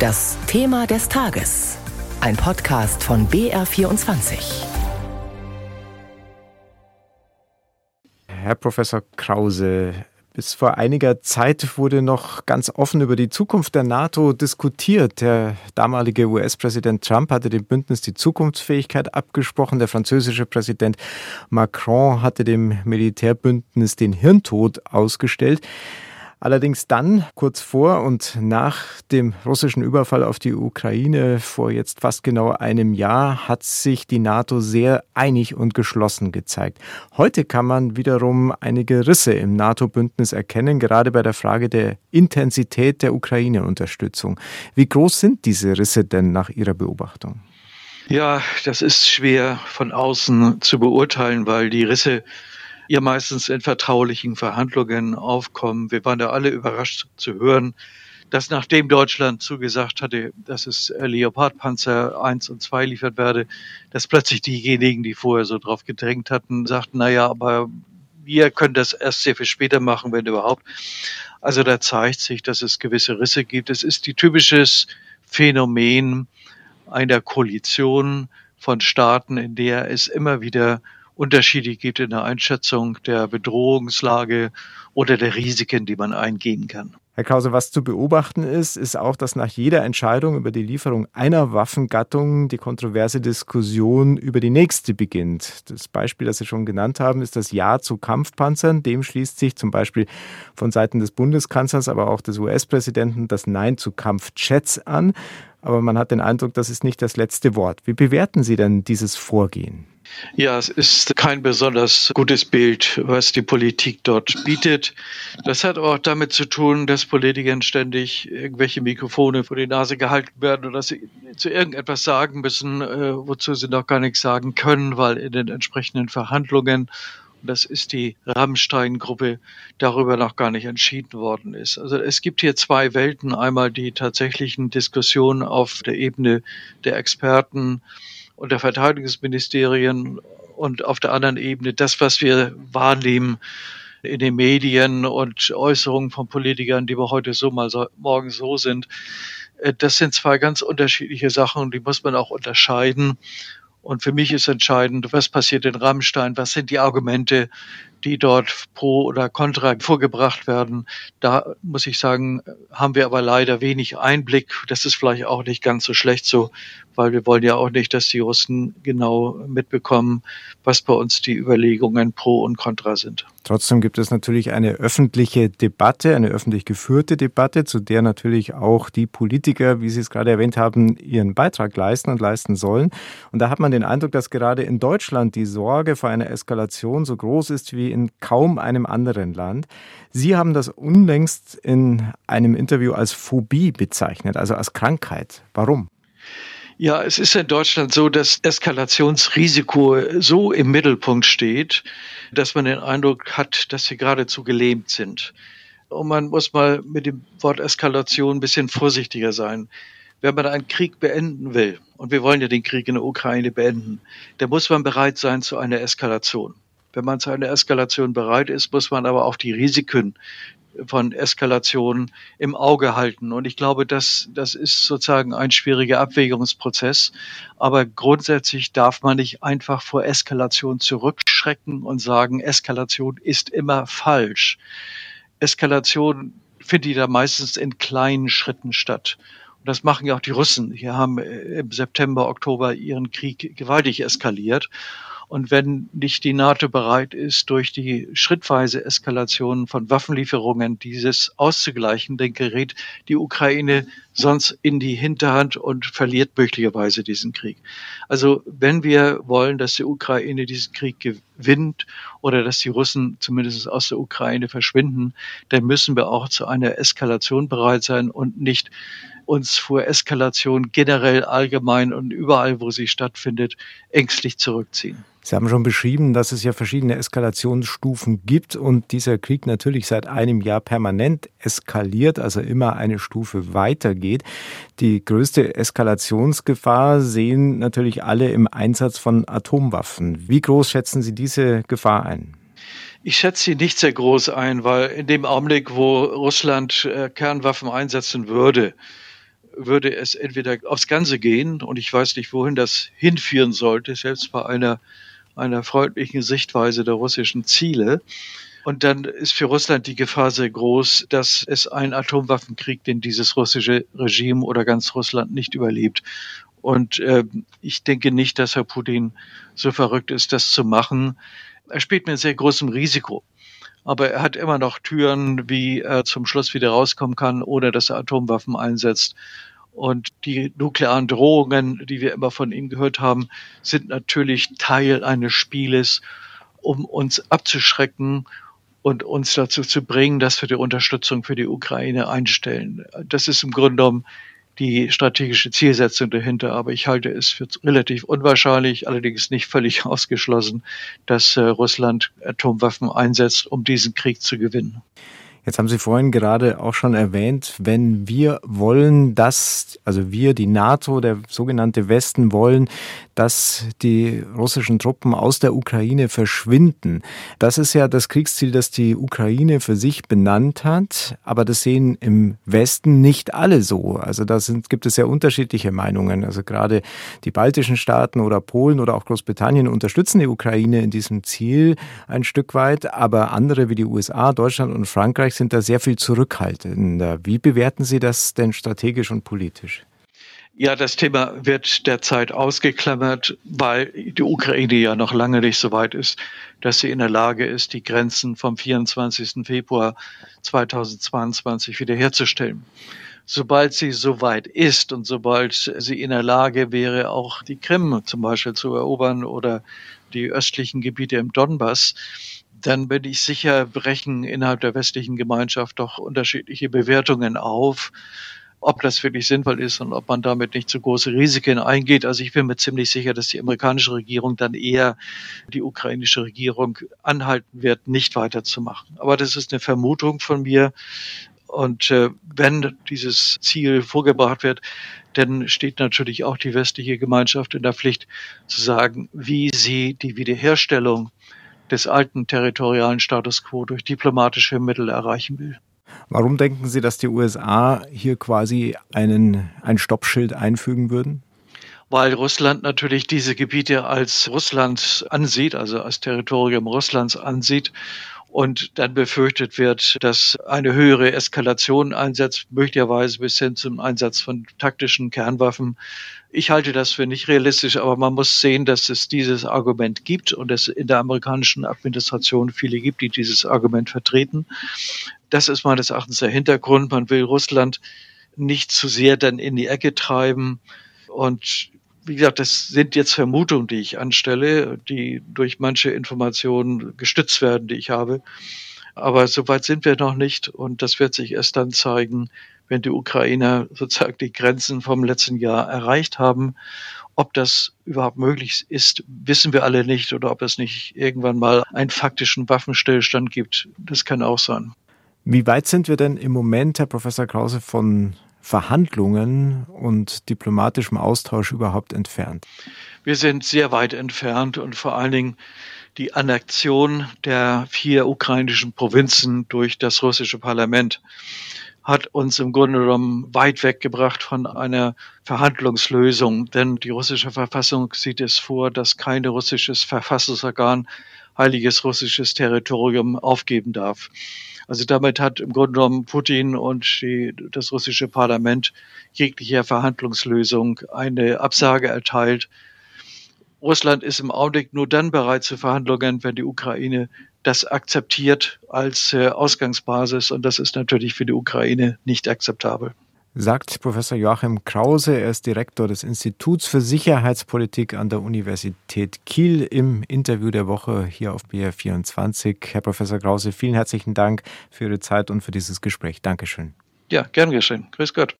Das Thema des Tages. Ein Podcast von BR24. Herr Professor Krause, bis vor einiger Zeit wurde noch ganz offen über die Zukunft der NATO diskutiert. Der damalige US-Präsident Trump hatte dem Bündnis die Zukunftsfähigkeit abgesprochen. Der französische Präsident Macron hatte dem Militärbündnis den Hirntod ausgestellt. Allerdings dann, kurz vor und nach dem russischen Überfall auf die Ukraine vor jetzt fast genau einem Jahr, hat sich die NATO sehr einig und geschlossen gezeigt. Heute kann man wiederum einige Risse im NATO-Bündnis erkennen, gerade bei der Frage der Intensität der Ukraine-Unterstützung. Wie groß sind diese Risse denn nach Ihrer Beobachtung? Ja, das ist schwer von außen zu beurteilen, weil die Risse ihr meistens in vertraulichen Verhandlungen aufkommen. Wir waren da alle überrascht zu hören, dass nachdem Deutschland zugesagt hatte, dass es Leopardpanzer 1 und 2 liefert werde, dass plötzlich diejenigen, die vorher so drauf gedrängt hatten, sagten, na ja, aber wir können das erst sehr viel später machen, wenn überhaupt. Also da zeigt sich, dass es gewisse Risse gibt. Es ist die typisches Phänomen einer Koalition von Staaten, in der es immer wieder Unterschiede gibt in der Einschätzung der Bedrohungslage oder der Risiken, die man eingehen kann. Herr Krause, was zu beobachten ist, ist auch, dass nach jeder Entscheidung über die Lieferung einer Waffengattung die kontroverse Diskussion über die nächste beginnt. Das Beispiel, das Sie schon genannt haben, ist das Ja zu Kampfpanzern. Dem schließt sich zum Beispiel von Seiten des Bundeskanzlers, aber auch des US-Präsidenten das Nein zu Kampfjets an. Aber man hat den Eindruck, das ist nicht das letzte Wort. Wie bewerten Sie denn dieses Vorgehen? Ja, es ist kein besonders gutes Bild, was die Politik dort bietet. Das hat auch damit zu tun, dass Politikern ständig irgendwelche Mikrofone vor die Nase gehalten werden oder dass sie zu irgendetwas sagen müssen, äh, wozu sie noch gar nichts sagen können, weil in den entsprechenden Verhandlungen das ist die Rammstein-Gruppe, darüber noch gar nicht entschieden worden ist. Also es gibt hier zwei Welten. Einmal die tatsächlichen Diskussionen auf der Ebene der Experten, und der Verteidigungsministerien und auf der anderen Ebene das, was wir wahrnehmen in den Medien und Äußerungen von Politikern, die wir heute so mal so, morgen so sind. Äh, das sind zwei ganz unterschiedliche Sachen die muss man auch unterscheiden. Und für mich ist entscheidend, was passiert in Rammstein, was sind die Argumente, die dort pro oder contra vorgebracht werden. Da muss ich sagen, haben wir aber leider wenig Einblick. Das ist vielleicht auch nicht ganz so schlecht so, weil wir wollen ja auch nicht, dass die Russen genau mitbekommen, was bei uns die Überlegungen pro und contra sind. Trotzdem gibt es natürlich eine öffentliche Debatte, eine öffentlich geführte Debatte, zu der natürlich auch die Politiker, wie Sie es gerade erwähnt haben, ihren Beitrag leisten und leisten sollen. Und da hat man den Eindruck, dass gerade in Deutschland die Sorge vor einer Eskalation so groß ist wie in kaum einem anderen Land. Sie haben das unlängst in einem Interview als Phobie bezeichnet, also als Krankheit. Warum? Ja, es ist in Deutschland so, dass Eskalationsrisiko so im Mittelpunkt steht, dass man den Eindruck hat, dass sie geradezu gelähmt sind. Und man muss mal mit dem Wort Eskalation ein bisschen vorsichtiger sein. Wenn man einen Krieg beenden will, und wir wollen ja den Krieg in der Ukraine beenden, dann muss man bereit sein zu einer Eskalation. Wenn man zu einer Eskalation bereit ist, muss man aber auch die Risiken von Eskalation im Auge halten. Und ich glaube, das, das ist sozusagen ein schwieriger Abwägungsprozess. Aber grundsätzlich darf man nicht einfach vor Eskalation zurückschrecken und sagen, Eskalation ist immer falsch. Eskalation findet ja meistens in kleinen Schritten statt. Und das machen ja auch die Russen. Die haben im September, Oktober ihren Krieg gewaltig eskaliert. Und wenn nicht die NATO bereit ist, durch die schrittweise Eskalation von Waffenlieferungen dieses auszugleichen, dann gerät die Ukraine sonst in die Hinterhand und verliert möglicherweise diesen Krieg. Also wenn wir wollen, dass die Ukraine diesen Krieg gewinnt oder dass die Russen zumindest aus der Ukraine verschwinden, dann müssen wir auch zu einer Eskalation bereit sein und nicht uns vor Eskalation generell allgemein und überall, wo sie stattfindet, ängstlich zurückziehen. Sie haben schon beschrieben, dass es ja verschiedene Eskalationsstufen gibt und dieser Krieg natürlich seit einem Jahr permanent eskaliert, also immer eine Stufe weitergeht. Die größte Eskalationsgefahr sehen natürlich alle im Einsatz von Atomwaffen. Wie groß schätzen Sie diese Gefahr ein? Ich schätze sie nicht sehr groß ein, weil in dem Augenblick, wo Russland äh, Kernwaffen einsetzen würde, würde es entweder aufs Ganze gehen und ich weiß nicht, wohin das hinführen sollte, selbst bei einer, einer freundlichen Sichtweise der russischen Ziele. Und dann ist für Russland die Gefahr sehr groß, dass es einen Atomwaffenkrieg, den dieses russische Regime oder ganz Russland nicht überlebt. Und äh, ich denke nicht, dass Herr Putin so verrückt ist, das zu machen. Er spielt mit sehr großem Risiko. Aber er hat immer noch Türen, wie er zum Schluss wieder rauskommen kann, ohne dass er Atomwaffen einsetzt. Und die nuklearen Drohungen, die wir immer von ihm gehört haben, sind natürlich Teil eines Spieles, um uns abzuschrecken und uns dazu zu bringen, dass wir die Unterstützung für die Ukraine einstellen. Das ist im Grunde genommen die strategische Zielsetzung dahinter. Aber ich halte es für relativ unwahrscheinlich, allerdings nicht völlig ausgeschlossen, dass äh, Russland Atomwaffen einsetzt, um diesen Krieg zu gewinnen. Jetzt haben Sie vorhin gerade auch schon erwähnt, wenn wir wollen, dass, also wir, die NATO, der sogenannte Westen wollen, dass die russischen Truppen aus der Ukraine verschwinden. Das ist ja das Kriegsziel, das die Ukraine für sich benannt hat. Aber das sehen im Westen nicht alle so. Also da sind, gibt es ja unterschiedliche Meinungen. Also gerade die baltischen Staaten oder Polen oder auch Großbritannien unterstützen die Ukraine in diesem Ziel ein Stück weit. Aber andere wie die USA, Deutschland und Frankreich sind da sehr viel zurückhaltender. Wie bewerten Sie das denn strategisch und politisch? Ja, das Thema wird derzeit ausgeklammert, weil die Ukraine ja noch lange nicht so weit ist, dass sie in der Lage ist, die Grenzen vom 24. Februar 2022 wiederherzustellen. Sobald sie so weit ist und sobald sie in der Lage wäre, auch die Krim zum Beispiel zu erobern oder die östlichen Gebiete im Donbass, dann bin ich sicher, brechen innerhalb der westlichen Gemeinschaft doch unterschiedliche Bewertungen auf, ob das wirklich sinnvoll ist und ob man damit nicht zu große Risiken eingeht. Also ich bin mir ziemlich sicher, dass die amerikanische Regierung dann eher die ukrainische Regierung anhalten wird, nicht weiterzumachen. Aber das ist eine Vermutung von mir. Und äh, wenn dieses Ziel vorgebracht wird, dann steht natürlich auch die westliche Gemeinschaft in der Pflicht zu sagen, wie sie die Wiederherstellung des alten territorialen Status quo durch diplomatische Mittel erreichen will. Warum denken Sie, dass die USA hier quasi einen, ein Stoppschild einfügen würden? Weil Russland natürlich diese Gebiete als Russland ansieht, also als Territorium Russlands ansieht und dann befürchtet wird, dass eine höhere Eskalation einsetzt, möglicherweise bis hin zum Einsatz von taktischen Kernwaffen. Ich halte das für nicht realistisch, aber man muss sehen, dass es dieses Argument gibt und es in der amerikanischen Administration viele gibt, die dieses Argument vertreten. Das ist meines Erachtens der Hintergrund. Man will Russland nicht zu sehr dann in die Ecke treiben und wie gesagt, das sind jetzt Vermutungen, die ich anstelle, die durch manche Informationen gestützt werden, die ich habe. Aber soweit sind wir noch nicht und das wird sich erst dann zeigen, wenn die Ukrainer sozusagen die Grenzen vom letzten Jahr erreicht haben. Ob das überhaupt möglich ist, wissen wir alle nicht oder ob es nicht irgendwann mal einen faktischen Waffenstillstand gibt. Das kann auch sein. Wie weit sind wir denn im Moment, Herr Professor Krause, von Verhandlungen und diplomatischem Austausch überhaupt entfernt? Wir sind sehr weit entfernt und vor allen Dingen die Annexion der vier ukrainischen Provinzen durch das russische Parlament hat uns im Grunde genommen weit weggebracht von einer Verhandlungslösung. Denn die russische Verfassung sieht es vor, dass kein russisches Verfassungsorgan heiliges russisches Territorium aufgeben darf. Also damit hat im Grunde genommen Putin und die, das russische Parlament jeglicher Verhandlungslösung eine Absage erteilt. Russland ist im Augenblick nur dann bereit zu Verhandlungen, wenn die Ukraine das akzeptiert als äh, Ausgangsbasis. Und das ist natürlich für die Ukraine nicht akzeptabel sagt Professor Joachim Krause. Er ist Direktor des Instituts für Sicherheitspolitik an der Universität Kiel im Interview der Woche hier auf BR24. Herr Professor Krause, vielen herzlichen Dank für Ihre Zeit und für dieses Gespräch. Dankeschön. Ja, gern geschehen. Grüß Gott.